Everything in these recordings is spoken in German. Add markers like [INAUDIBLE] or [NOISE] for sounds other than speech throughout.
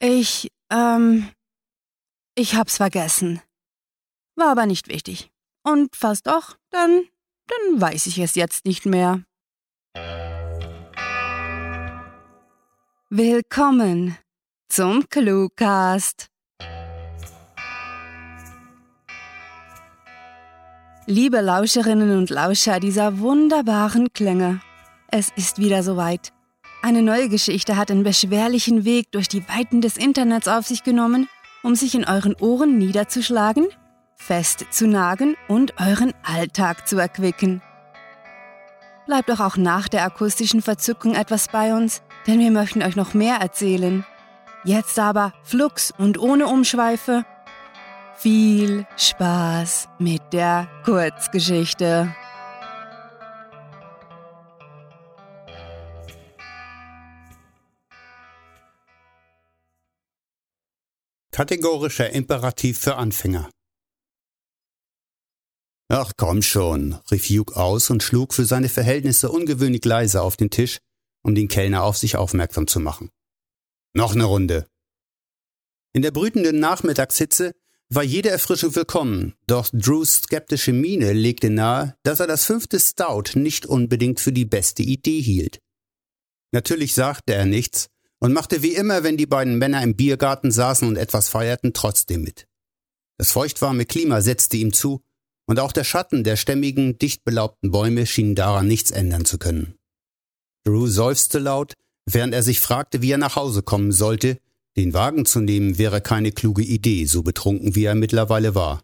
Ich, ähm, ich hab's vergessen. War aber nicht wichtig. Und falls doch, dann, dann weiß ich es jetzt nicht mehr. Willkommen zum Cluecast. Liebe Lauscherinnen und Lauscher dieser wunderbaren Klänge, es ist wieder soweit. Eine neue Geschichte hat einen beschwerlichen Weg durch die Weiten des Internets auf sich genommen, um sich in euren Ohren niederzuschlagen, festzunagen und euren Alltag zu erquicken. Bleibt doch auch nach der akustischen Verzückung etwas bei uns, denn wir möchten euch noch mehr erzählen. Jetzt aber flugs und ohne Umschweife. Viel Spaß mit der Kurzgeschichte. Kategorischer Imperativ für Anfänger. Ach komm schon, rief Hugh aus und schlug für seine Verhältnisse ungewöhnlich leise auf den Tisch, um den Kellner auf sich aufmerksam zu machen. Noch eine Runde. In der brütenden Nachmittagshitze war jede Erfrischung willkommen, doch Drews skeptische Miene legte nahe, dass er das fünfte Stout nicht unbedingt für die beste Idee hielt. Natürlich sagte er nichts, und machte wie immer, wenn die beiden Männer im Biergarten saßen und etwas feierten, trotzdem mit. Das feuchtwarme Klima setzte ihm zu, und auch der Schatten der stämmigen, dicht belaubten Bäume schien daran nichts ändern zu können. Drew seufzte laut, während er sich fragte, wie er nach Hause kommen sollte. Den Wagen zu nehmen wäre keine kluge Idee, so betrunken wie er mittlerweile war.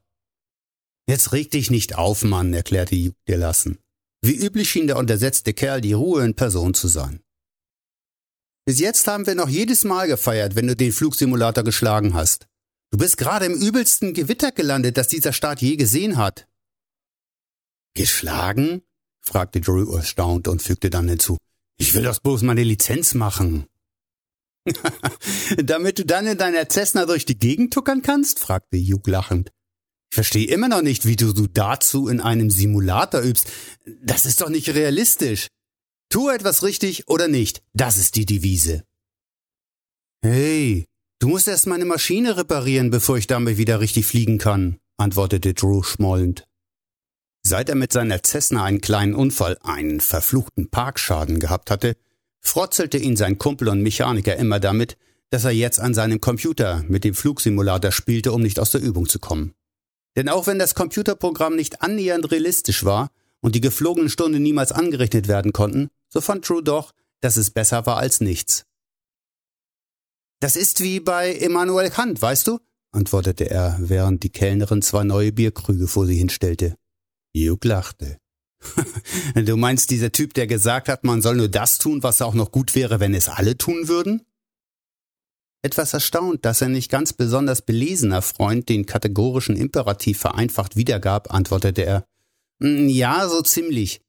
Jetzt reg dich nicht auf, Mann, erklärte Hugh gelassen. Wie üblich schien der untersetzte Kerl die Ruhe in Person zu sein. Bis jetzt haben wir noch jedes Mal gefeiert, wenn du den Flugsimulator geschlagen hast. Du bist gerade im übelsten Gewitter gelandet, das dieser Staat je gesehen hat. Geschlagen? fragte Drew erstaunt und fügte dann hinzu. Ich will doch bloß meine Lizenz machen. [LAUGHS] Damit du dann in deiner Cessna durch die Gegend tuckern kannst? fragte Hugh lachend. Ich verstehe immer noch nicht, wie du, du dazu in einem Simulator übst. Das ist doch nicht realistisch. Tu etwas richtig oder nicht. Das ist die Devise. Hey, du musst erst meine Maschine reparieren, bevor ich damit wieder richtig fliegen kann, antwortete Drew schmollend. Seit er mit seiner Cessna einen kleinen Unfall, einen verfluchten Parkschaden gehabt hatte, frotzelte ihn sein Kumpel und Mechaniker immer damit, dass er jetzt an seinem Computer mit dem Flugsimulator spielte, um nicht aus der Übung zu kommen. Denn auch wenn das Computerprogramm nicht annähernd realistisch war und die geflogenen Stunden niemals angerechnet werden konnten, so fand Drew doch, dass es besser war als nichts. Das ist wie bei Immanuel Kant, weißt du? antwortete er, während die Kellnerin zwei neue Bierkrüge vor sie hinstellte. Hugh lachte. [LAUGHS] du meinst dieser Typ, der gesagt hat, man soll nur das tun, was auch noch gut wäre, wenn es alle tun würden? Etwas erstaunt, dass er nicht ganz besonders belesener Freund den kategorischen Imperativ vereinfacht wiedergab, antwortete er. Hm, ja, so ziemlich.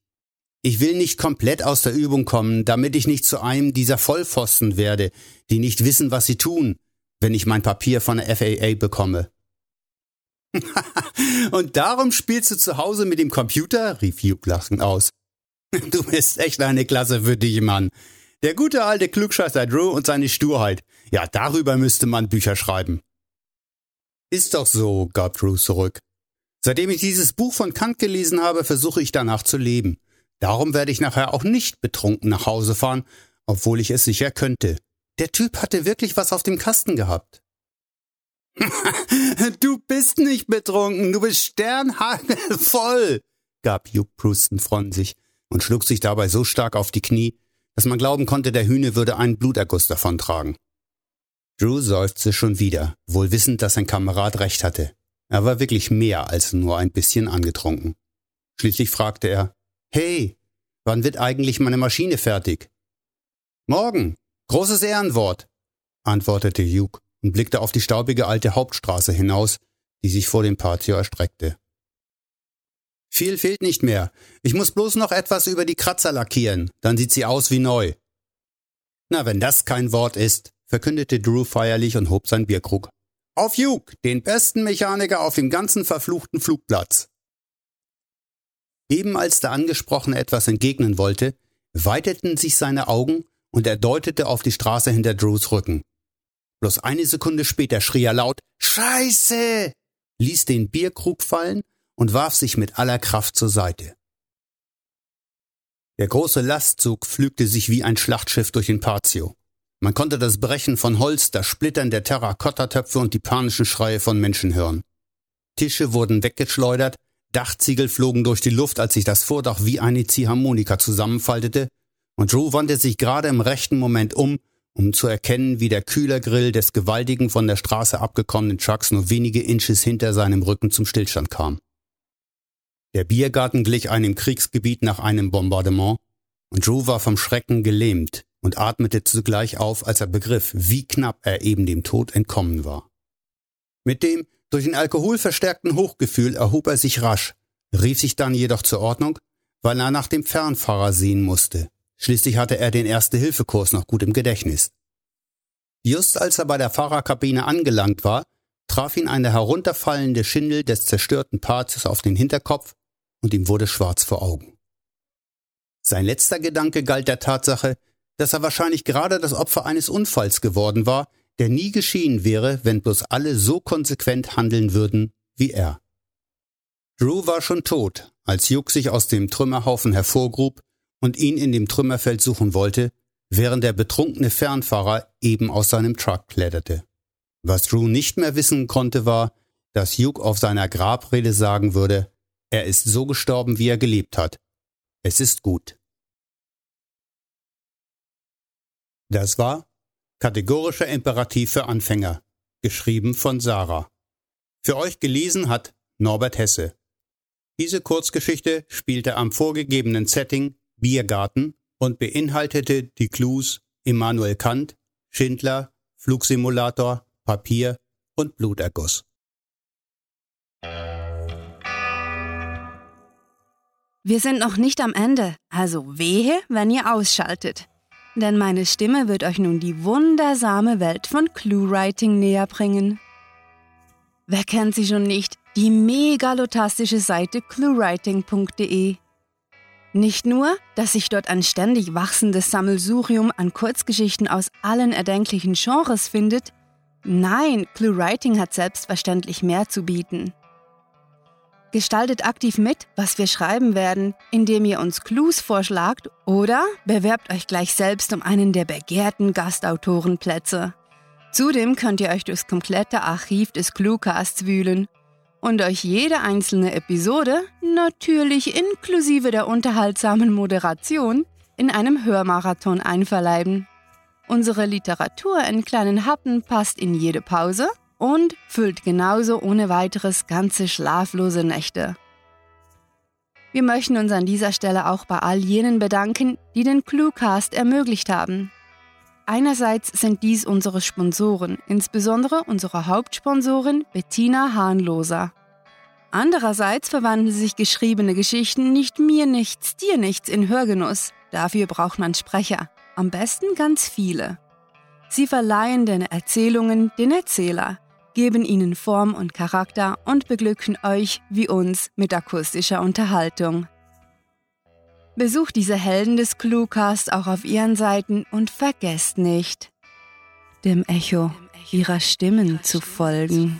Ich will nicht komplett aus der Übung kommen, damit ich nicht zu einem dieser Vollpfosten werde, die nicht wissen, was sie tun, wenn ich mein Papier von der FAA bekomme. [LAUGHS] Und darum spielst du zu Hause mit dem Computer? rief Hugh lachend aus. [LAUGHS] Du bist echt eine Klasse für dich, Mann. Der gute alte Klugscheißer Drew und seine Sturheit. Ja, darüber müsste man Bücher schreiben. Ist doch so, gab Drew zurück. Seitdem ich dieses Buch von Kant gelesen habe, versuche ich danach zu leben. Darum werde ich nachher auch nicht betrunken nach Hause fahren, obwohl ich es sicher könnte. Der Typ hatte wirklich was auf dem Kasten gehabt. [LAUGHS] du bist nicht betrunken, du bist sternhagelvoll, gab Hugh Pruston von sich und schlug sich dabei so stark auf die Knie, dass man glauben konnte, der Hühne würde einen Bluterguss davontragen. Drew seufzte schon wieder, wohl wissend, dass sein Kamerad recht hatte. Er war wirklich mehr als nur ein bisschen angetrunken. Schließlich fragte er, Hey, wann wird eigentlich meine Maschine fertig? Morgen. Großes Ehrenwort, antwortete Hugh und blickte auf die staubige alte Hauptstraße hinaus, die sich vor dem Patio erstreckte. Viel fehlt nicht mehr. Ich muss bloß noch etwas über die Kratzer lackieren, dann sieht sie aus wie neu. Na, wenn das kein Wort ist, verkündete Drew feierlich und hob sein Bierkrug. Auf Hugh, den besten Mechaniker auf dem ganzen verfluchten Flugplatz. Eben als der Angesprochene etwas entgegnen wollte, weiteten sich seine Augen und er deutete auf die Straße hinter Drews Rücken. Bloß eine Sekunde später schrie er laut Scheiße, ließ den Bierkrug fallen und warf sich mit aller Kraft zur Seite. Der große Lastzug pflügte sich wie ein Schlachtschiff durch den Patio. Man konnte das Brechen von Holz, das Splittern der Terrakottatöpfe und die panischen Schreie von Menschen hören. Tische wurden weggeschleudert, Dachziegel flogen durch die Luft, als sich das Vordach wie eine Ziehharmonika zusammenfaltete, und Drew wandte sich gerade im rechten Moment um, um zu erkennen, wie der Kühlergrill des gewaltigen von der Straße abgekommenen Trucks nur wenige Inches hinter seinem Rücken zum Stillstand kam. Der Biergarten glich einem Kriegsgebiet nach einem Bombardement, und Drew war vom Schrecken gelähmt und atmete zugleich auf, als er begriff, wie knapp er eben dem Tod entkommen war. Mit dem durch den Alkohol verstärkten Hochgefühl erhob er sich rasch, rief sich dann jedoch zur Ordnung, weil er nach dem Fernfahrer sehen musste. Schließlich hatte er den Erste-Hilfe-Kurs noch gut im Gedächtnis. Just als er bei der Fahrerkabine angelangt war, traf ihn eine herunterfallende Schindel des zerstörten Parts auf den Hinterkopf und ihm wurde schwarz vor Augen. Sein letzter Gedanke galt der Tatsache, dass er wahrscheinlich gerade das Opfer eines Unfalls geworden war, der nie geschehen wäre, wenn bloß alle so konsequent handeln würden wie er. Drew war schon tot, als Juk sich aus dem Trümmerhaufen hervorgrub und ihn in dem Trümmerfeld suchen wollte, während der betrunkene Fernfahrer eben aus seinem Truck kletterte. Was Drew nicht mehr wissen konnte, war, dass Hugh auf seiner Grabrede sagen würde, er ist so gestorben, wie er gelebt hat. Es ist gut. Das war Kategorischer Imperativ für Anfänger, geschrieben von Sarah. Für euch gelesen hat Norbert Hesse. Diese Kurzgeschichte spielte am vorgegebenen Setting Biergarten und beinhaltete die Clues Immanuel Kant, Schindler, Flugsimulator, Papier und Bluterguss. Wir sind noch nicht am Ende, also wehe, wenn ihr ausschaltet. Denn meine Stimme wird euch nun die wundersame Welt von Cluewriting näher bringen. Wer kennt sie schon nicht? Die megalotastische Seite cluewriting.de. Nicht nur, dass sich dort ein ständig wachsendes Sammelsurium an Kurzgeschichten aus allen erdenklichen Genres findet, nein, ClueWriting hat selbstverständlich mehr zu bieten. Gestaltet aktiv mit, was wir schreiben werden, indem ihr uns Clues vorschlagt oder bewerbt euch gleich selbst um einen der begehrten Gastautorenplätze. Zudem könnt ihr euch durchs komplette Archiv des Cluecasts wühlen und euch jede einzelne Episode, natürlich inklusive der unterhaltsamen Moderation, in einem Hörmarathon einverleiben. Unsere Literatur in kleinen Happen passt in jede Pause und füllt genauso ohne weiteres ganze schlaflose Nächte. Wir möchten uns an dieser Stelle auch bei all jenen bedanken, die den Cluecast ermöglicht haben. Einerseits sind dies unsere Sponsoren, insbesondere unsere Hauptsponsorin Bettina Hahnloser. Andererseits verwandeln sich geschriebene Geschichten nicht mir nichts, dir nichts in Hörgenuss. Dafür braucht man Sprecher, am besten ganz viele. Sie verleihen den Erzählungen den Erzähler, geben ihnen Form und Charakter und beglücken euch wie uns mit akustischer Unterhaltung. Besucht diese Helden des Cluecast auch auf ihren Seiten und vergesst nicht, dem Echo ihrer Stimmen zu folgen.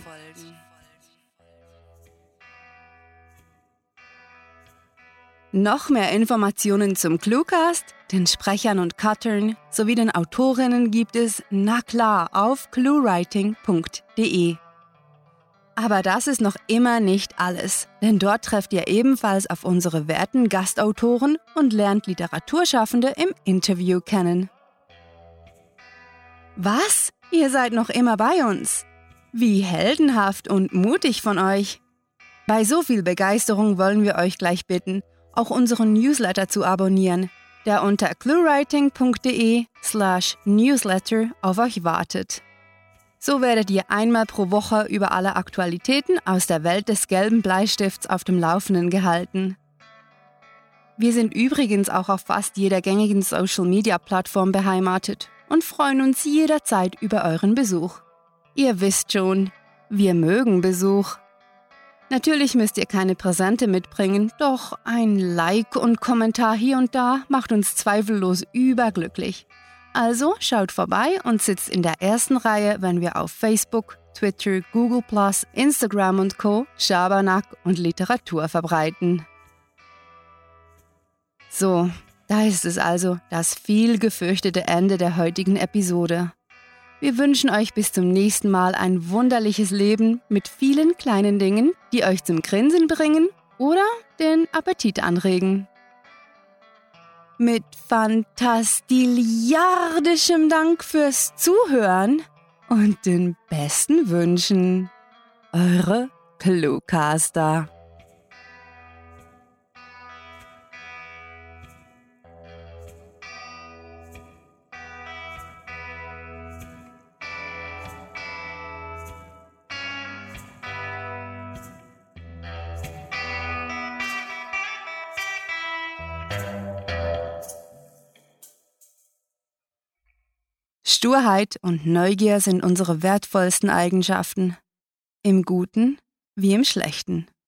Noch mehr Informationen zum Cluecast, den Sprechern und Cuttern sowie den Autorinnen gibt es, na klar, auf cluewriting.de. Aber das ist noch immer nicht alles, denn dort trefft ihr ebenfalls auf unsere werten Gastautoren und lernt Literaturschaffende im Interview kennen. Was? Ihr seid noch immer bei uns? Wie heldenhaft und mutig von euch! Bei so viel Begeisterung wollen wir euch gleich bitten, auch unseren Newsletter zu abonnieren, der unter cluewriting.de slash newsletter auf euch wartet. So werdet ihr einmal pro Woche über alle Aktualitäten aus der Welt des gelben Bleistifts auf dem Laufenden gehalten. Wir sind übrigens auch auf fast jeder gängigen Social-Media-Plattform beheimatet und freuen uns jederzeit über euren Besuch. Ihr wisst schon, wir mögen Besuch. Natürlich müsst ihr keine Präsente mitbringen, doch ein Like und Kommentar hier und da macht uns zweifellos überglücklich. Also schaut vorbei und sitzt in der ersten Reihe, wenn wir auf Facebook, Twitter, Google, Instagram und Co. Schabernack und Literatur verbreiten. So, da ist es also, das viel gefürchtete Ende der heutigen Episode. Wir wünschen euch bis zum nächsten Mal ein wunderliches Leben mit vielen kleinen Dingen, die euch zum Grinsen bringen oder den Appetit anregen. Mit fantastiliardischem Dank fürs Zuhören und den besten Wünschen. Eure Cluecaster. Sturheit und Neugier sind unsere wertvollsten Eigenschaften, im Guten wie im Schlechten.